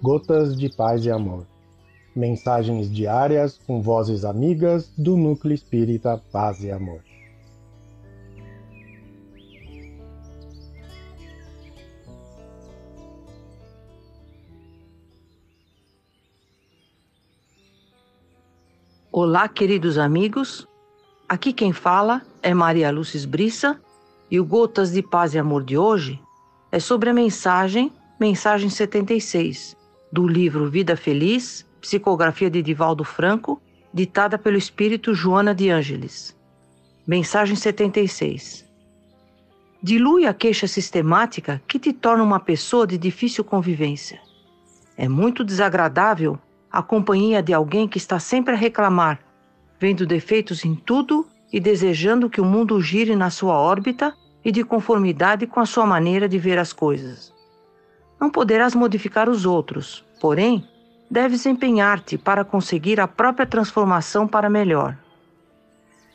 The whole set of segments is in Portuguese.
Gotas de Paz e Amor. Mensagens diárias com vozes amigas do Núcleo Espírita Paz e Amor. Olá, queridos amigos. Aqui quem fala é Maria Lúcia Brissa e o Gotas de Paz e Amor de hoje é sobre a mensagem, mensagem 76, do livro Vida Feliz, psicografia de Divaldo Franco, ditada pelo espírito Joana de Ângeles. Mensagem 76. Dilui a queixa sistemática que te torna uma pessoa de difícil convivência. É muito desagradável a companhia de alguém que está sempre a reclamar, vendo defeitos em tudo e desejando que o mundo gire na sua órbita e de conformidade com a sua maneira de ver as coisas. Não poderás modificar os outros, porém, deves empenhar-te para conseguir a própria transformação para melhor.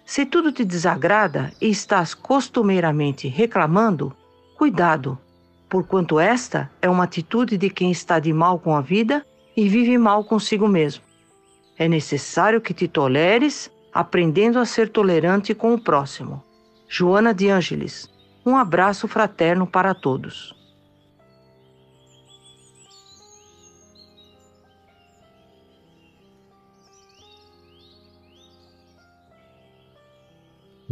Se tudo te desagrada e estás costumeiramente reclamando, cuidado, porquanto esta é uma atitude de quem está de mal com a vida e vive mal consigo mesmo. É necessário que te toleres, aprendendo a ser tolerante com o próximo. Joana de Ângeles, um abraço fraterno para todos.